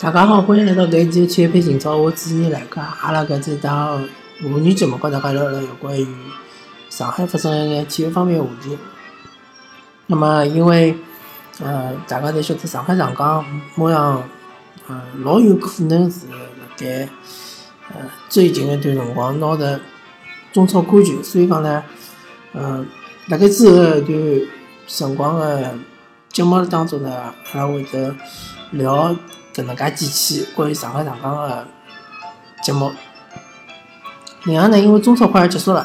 大家好，欢迎来到搿一期的体育配今朝，我主持人来个，阿拉搿这档妇女节目，跟大家聊聊有关于上海发生一眼体育方面话题。那么，因为呃，大家侪晓得上海上港马上呃老有可能是辣盖呃最近一段辰光拿着中超冠军，所以讲呢，呃，辣盖之后一段辰光的节目当中呢，阿拉会得聊。搿能介几期关于上海上港个节目，另外呢，因为中超快要结束了，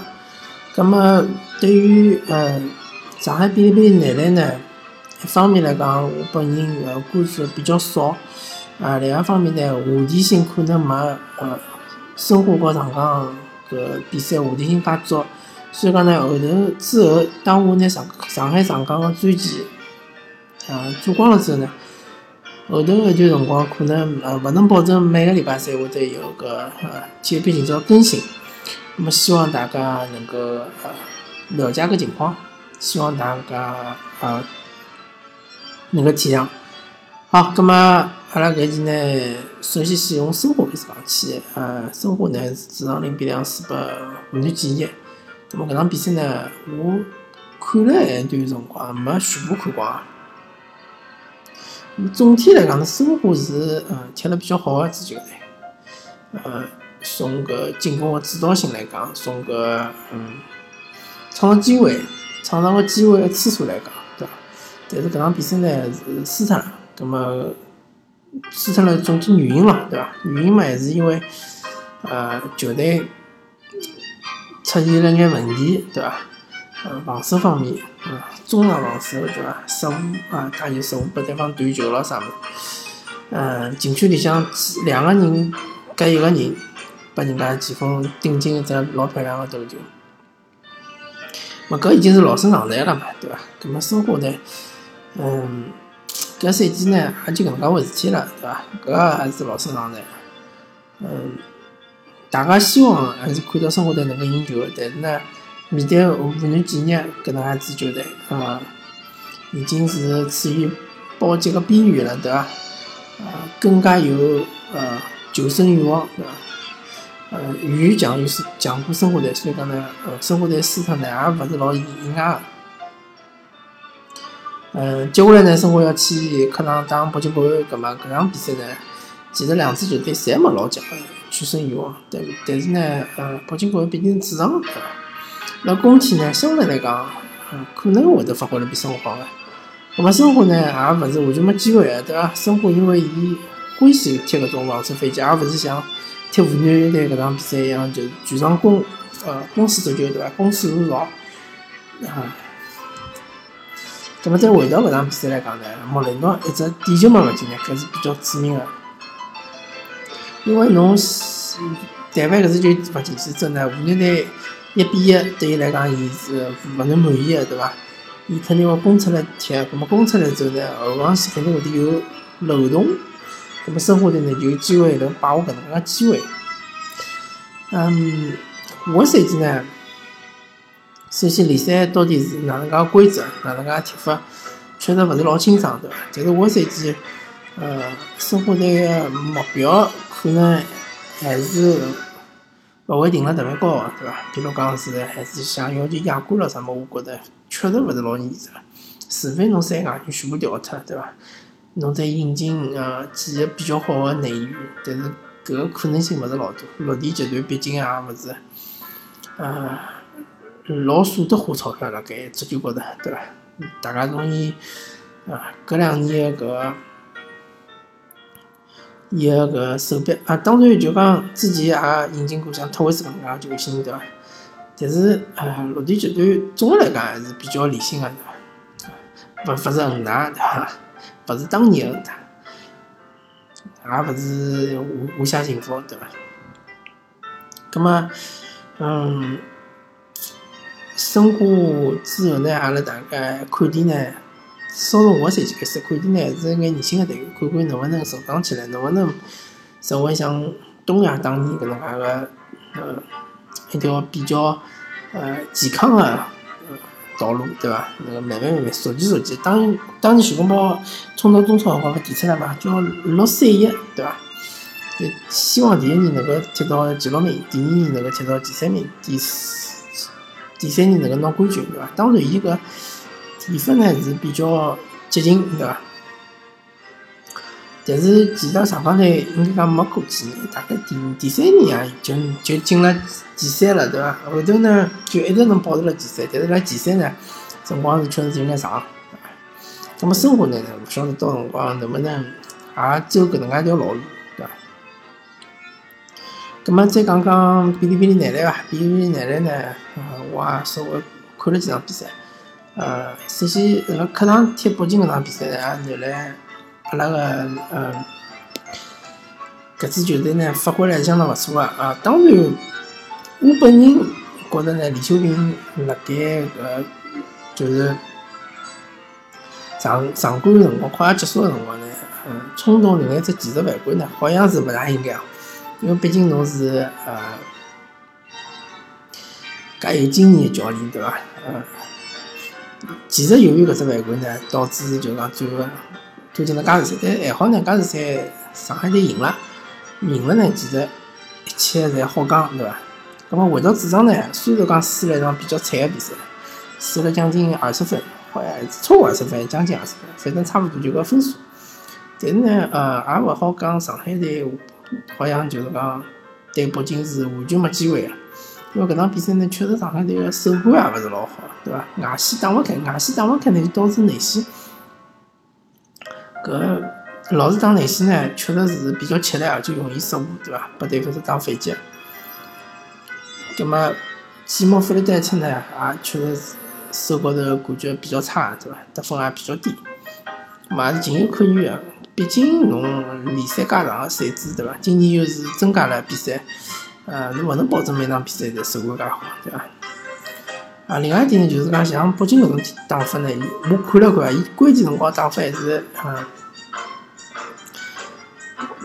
葛末对于呃上海比利比男篮呢，一方面来讲，我本人呃关注比较少，啊，另外一方面呢，话题性可能没呃申花和上港搿比赛话题性介足，所以讲呢，后头之后，当我拿上上海上港个专辑啊做光了之后呢。后头一段辰光，可能呃勿能保证每个礼拜三会得有个呃体育频今朝更新，那么希望大家能够呃了解个情况，希望大家呃能够体谅。好，葛么阿拉搿期呢，首先先从生活开始讲起，呃，申花呢是主场零比两输拨湖南建业，葛么搿场比赛呢，我看了一段辰光，没全部看光。总体来讲呢，申花是嗯踢了比较好的一支球队，呃，从搿进攻的主导性来讲，从搿嗯创造机会、创造个机会次数来讲，对伐？但是搿场比赛呢是输脱了，葛末输脱了总体原因咯，对伐？原因嘛还是因为呃球队出现了眼问题，对伐？呃，防守方面，呃，中场防守对伐？失误啊，他就失误拨对方断球了啥物事。嗯，禁区里向两个人隔一个人，拨人家前锋顶进一只老漂亮个头球。么搿已经是老生常谈了嘛，对伐？搿么申花呢？嗯，搿赛季呢也就搿能介回事体了，对伐？搿还是老生常谈。嗯，大家希望还是看到申花队能够赢球，但是呢？面对湖南建业搿能样子球队，啊，已经是处于保级个边缘了，对伐？啊，更加有呃求胜欲望，对伐？呃，欲强于是强过生活队，所以讲呢，呃，生活队输脱呢也勿是老意外个。嗯，接下来呢，生活要去客场打北京国安，搿么搿场比赛呢，其实两支球队侪没老强个取胜欲望，但但是呢，呃，北京国安毕竟是主场，对伐？那工体呢，相对来讲，嗯，可能会得发挥了比申花好个。那么申花呢，也勿是完全没机会个，对伐？申花因为伊欢喜踢搿种防守反击，而勿是像踢湖南队搿场比赛一样，就是全场攻，呃，攻势足球，对伐？攻势如潮。啊。那么再回到搿场比赛来讲呢，莫雷诺一只点球没勿进呢，搿是比较致命个。因为侬，但凡搿只球勿进去之后呢，湖南队。一比一对伊来讲，伊是勿能满意个，对伐？伊肯定会攻出来踢，葛末攻出来之后呢，后防线肯定会得有漏洞，葛末申花队呢就有机会能把握搿能介机会。嗯，下个赛季呢，首先联赛到底是哪能介规则，哪能介踢法，确实勿是老清爽，对伐？但是下个赛季，呃，申花队个目标可能还是。勿会定了特别高个，对伐？比如讲是还是想要求亚冠了什么，我觉得确实勿是老现实。除非侬三外援全部调脱，对伐？侬再引进呃几个比较好的内援，但是搿个可能性勿是老多。绿地集团毕竟也勿是呃老舍得花钞票辣盖足球高头，对伐？大家容易啊，搿两年搿。伊个搿手笔啊，当然就讲之前也引进过像托维斯搿能介球星，对伐？但是啊，落地集团总的来讲还是比较理性个，对伐？勿勿是恒大，对伐？勿是当年恒大，也勿是无无下幸福，对伐？葛末，嗯，申花之后呢，阿拉大概看点呢。从我赛季开始，看点呢是眼年轻个队员，看看能勿能成长起来，能勿能成为像东亚当年搿能介个呃一条比较呃健康个道路，对伐？那个慢慢慢慢熟记熟记。当当年徐根宝冲到中超辰光，勿提出来嘛，叫六三一，对伐？就希望第一年能够踢到前六名，第二年能够踢到前三名，第四第三年能够拿冠军，对伐？当然，伊个提分呢是比较接近，对伐？但是其实上港队应该讲没过几年，大概第第三年啊，就就进了前三了，对伐？后头呢就一直能保持了前三，但是辣前三呢，辰光是确实有眼长。那么生活呢，勿晓得到辰光能不能也走搿能介一条老路，对伐？那么再讲讲哔哩哔哩男篮伐？哔哩哔哩男篮呢，我也稍微看了几场比赛。呃，首先辣客场踢北京搿场比赛呢，原来。阿拉个呃，搿支球队呢发挥了相当勿错啊！啊，当然，我本人觉着呢，李秀平辣盖搿就是上上冠个辰光快要结束个辰光呢，嗯，冲动另外一只技术犯规呢，好像是勿大应该啊，因为毕竟侬是呃，介有经验教练对伐？嗯，其实由于搿只犯规呢，导致就讲最后。推进了加时赛，但还好呢，加时赛上海队赢了，赢了呢，其实一切侪好讲，对伐？那么回到主场呢，虽然讲输了一场比较惨的比赛，输了将近二十分，好像超过二十分，将近二十分，反正差不多就个分数。但是呢，呃，也勿好讲上海队好像就是讲对北京是完全没机会个，因为搿场比赛呢，确实上海队个手感也勿是老好，对伐？外线打勿开，外线打勿开呢，就导致内线。搿老是打内线呢，确实是比较吃力，而且容易失误，对伐？拨对方是打反击。葛末季末弗里戴特呢，也确实是手高头感觉比较差，对伐？得分也比较低。嘛也是情有可原个，毕竟侬联赛介长个赛制，对伐？今年又是增加了比赛，呃，侬勿能保证每场比赛侪手感介好，对伐？啊，另外一点呢，就是讲像北京搿种打法呢，我看了看，伊关键辰光打法还是，嗯，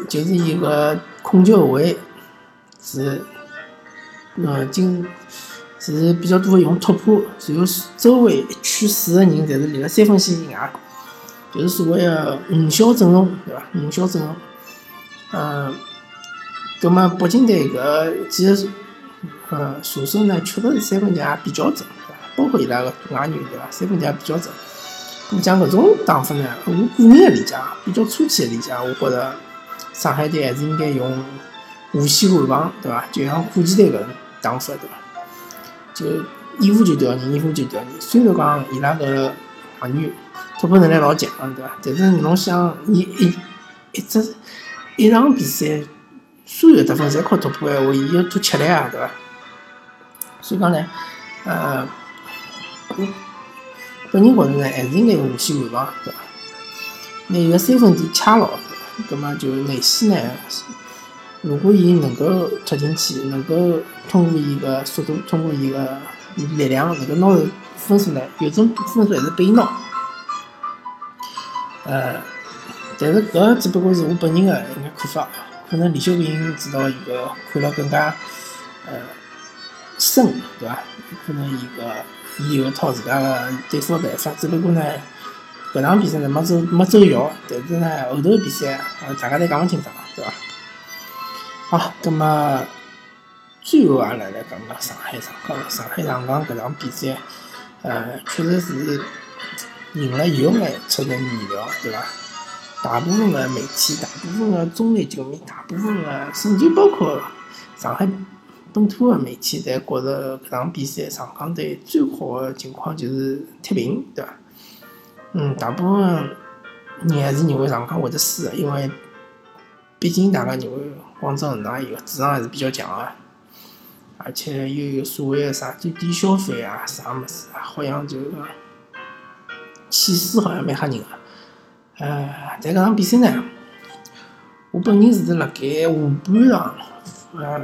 就是伊个控球后卫是，嗯，经是比较多用突破，然后周围一圈四个人侪是立辣三分线以外，就是所谓个五小阵容，对伐？五小阵容，嗯，葛末北京队搿几个。呃，射手呢，确实是三分球也比较准，包括伊拉个外援，对伐？三分球也比较准。咁讲搿种打法呢，我个人个理解，比较粗浅个理解，我觉着上海队还是应该用无限换防，对伐？就像火箭队搿种打法，对伐？就一护就调人，一护就调人。虽然讲伊拉个外援突破能力老强，对伐？但是侬想，你一一只一场比赛。所有得分侪靠突破闲话，伊要多吃力啊，对伐？所以讲呢，呃，我本人觉着呢，还是应该用无限换防，对伐？拿伊个三分点掐牢，葛末就内线呢，如果伊能够突进去，能够通过伊个速度，通过伊个力量，能够拿到分数呢，有种分数还是拨伊拿。呃，但是搿只不过是我本人个一眼看法。可能李秀平指导伊个看了更加呃深，对伐？可能伊个伊有一套自家个对付个办法，只不过呢，搿场比赛呢没走没奏效，但是呢后头比赛呃大家侪讲勿清爽，对伐？好，葛末最后阿拉来讲讲上海上港，上海上港搿场比赛呃确实是赢了有眼出人意料，对伐？大部分的媒体、大部分的中立球迷、大部分的甚至包括上海本土的媒体，侪觉着搿场比赛上港队最好的情况就是踢平，对伐？嗯，大部分人还是认为上港会得输的，因为毕竟大家认为广州恒大伊个主场还是比较强个，而且又有所谓的啥最低消费啊、啥么子啊，好像就气势好像蛮吓人个。呃，但搿场比赛呢，我本人是辣盖下半场，呃，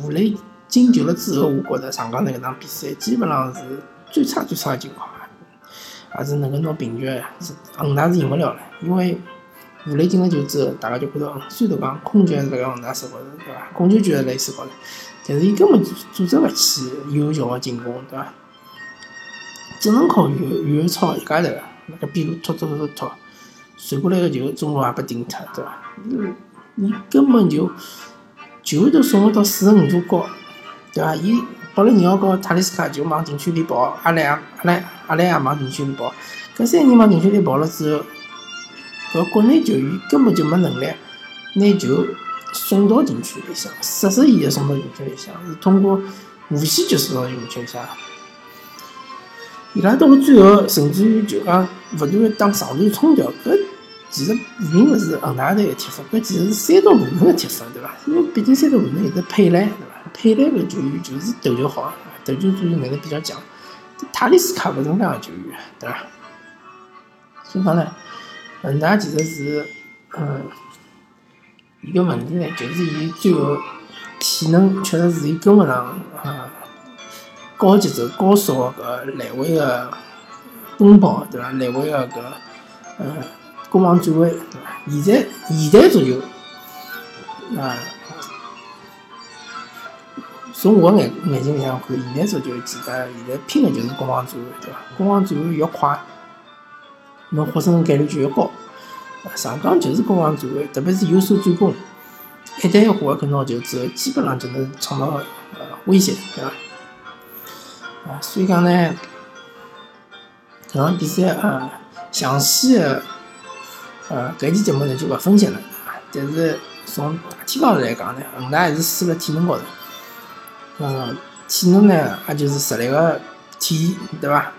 吴磊进球了之后，我觉着上港队搿场比赛基本上是最差最差的情况，还是能够拿平局，是恒大是赢勿了了，因为吴磊进了球之后，大家就觉着，虽然讲控球还是辣盖恒大手高头，对伐？控球权还辣伊手高头，但是伊根本组织勿起有效的进攻，对伐？只能靠右右超一家头，那个边路突突突突，传过来个球中路也被顶脱，对伐？嗯，你根本就球都送勿到四十五度高，对伐？伊保利尼奥和塔利斯卡就往禁区里跑，阿莱阿莱阿莱也往禁区里跑，搿三人往禁区里跑了之后，搿国内球员根本就没能力拿球送到禁区里向，实实意义送到禁区里向，是通过无线接送到禁区里向。伊拉到了最后，甚至于就讲勿断打长传冲吊，搿其实并勿是恒大队个踢法，搿其实是山东鲁能个踢法，对伐？因为毕竟山东鲁能有只佩莱，对伐？佩莱个球员就是头球好，头球作用能力比较强。塔利斯卡勿是搿样个球员，对伐？所以讲呢，恒大其实是，嗯，伊个问题呢，就是伊最后体能确实是伊跟勿上啊。高节奏、高速个搿来回个奔跑，对伐？来回个搿呃攻防转换，对伐？现在现代足球啊，从我眼眼睛里向看，现代足球其实现在拼的就是攻防转换，对伐？攻防转换越快，侬获胜概率就越高。上港就是攻防转换，特别是有手转攻，一旦要获个能球之后，基本上就能创造呃威胁，对伐？啊，所以讲呢，搿场比赛啊，详细的呃搿期节目呢就勿分析了，但是从大体上来讲呢，恒大还是输了体能高头，嗯，体能呢也就是实力个体现，对伐？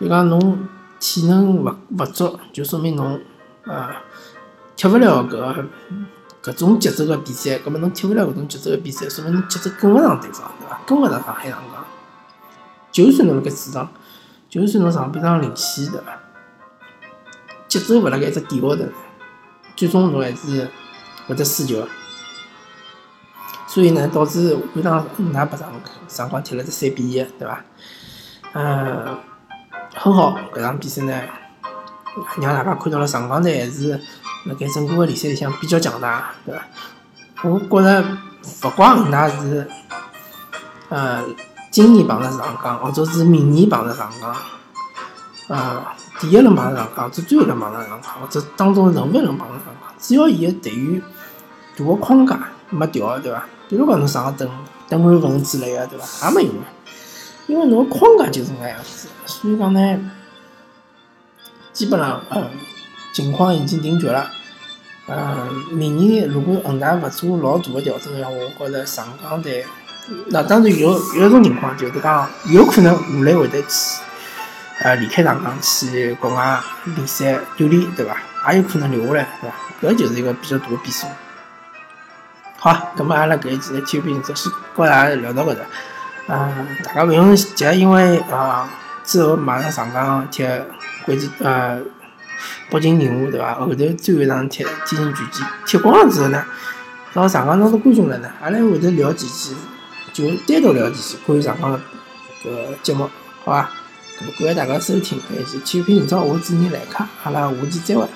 就讲侬体能勿勿足，就说明侬啊踢勿了搿搿种节奏个比赛，搿么侬踢勿了搿种节奏个比赛，说明侬节奏跟勿上对方，对伐？跟勿上上海上港。就算侬辣盖主场，就算侬上半场领先，对伐？节奏勿辣盖一只点高头，最终侬还是会得输球。所以呢，导致下半场恒大白上上港踢了只三比一，对伐？嗯，很好，搿场比赛呢，让大家看到了上港队还是辣盖整个个联赛里向比较强大，对伐？我觉着勿光恒大是，嗯。今年碰着上港，或者是明年碰着上港，啊，第一轮碰上港，或者最后一轮碰上港，或者当中任何一轮碰上港，只要伊个队员大个框架没调，对伐？比如讲侬上个邓邓满文之类个，对伐？也没用，因为侬个框架就是搿样子，所以讲呢，基本上，情况已经定局了。嗯，明年如果恒大勿做老大个调整个话，我觉着上港队。那当然有有一种情况，就是讲有可能武磊会得去，呃，离开上港去国外联赛锻炼，对伐？也有可能留下来，对伐？搿就是一个比较大的变数。好，葛末阿拉搿一期的体育评测先跟大家聊到搿搭。嗯，大家勿用急，因为啊，之后马上上港踢国际呃北京人物，对伐？后头最后一场踢天津权健，踢光了之后呢，到上港当中观众了呢，阿拉会得聊几期。就单独聊几期关于上港个节目，好伐感谢大家收听，还是体育频道，我主持人来客，阿拉下期再会。